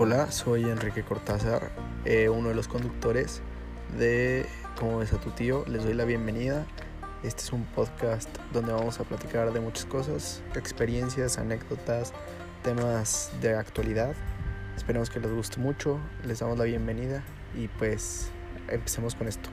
Hola, soy Enrique Cortázar, eh, uno de los conductores de ¿Cómo ves a tu tío? Les doy la bienvenida. Este es un podcast donde vamos a platicar de muchas cosas, experiencias, anécdotas, temas de actualidad. Esperemos que les guste mucho, les damos la bienvenida y pues empecemos con esto.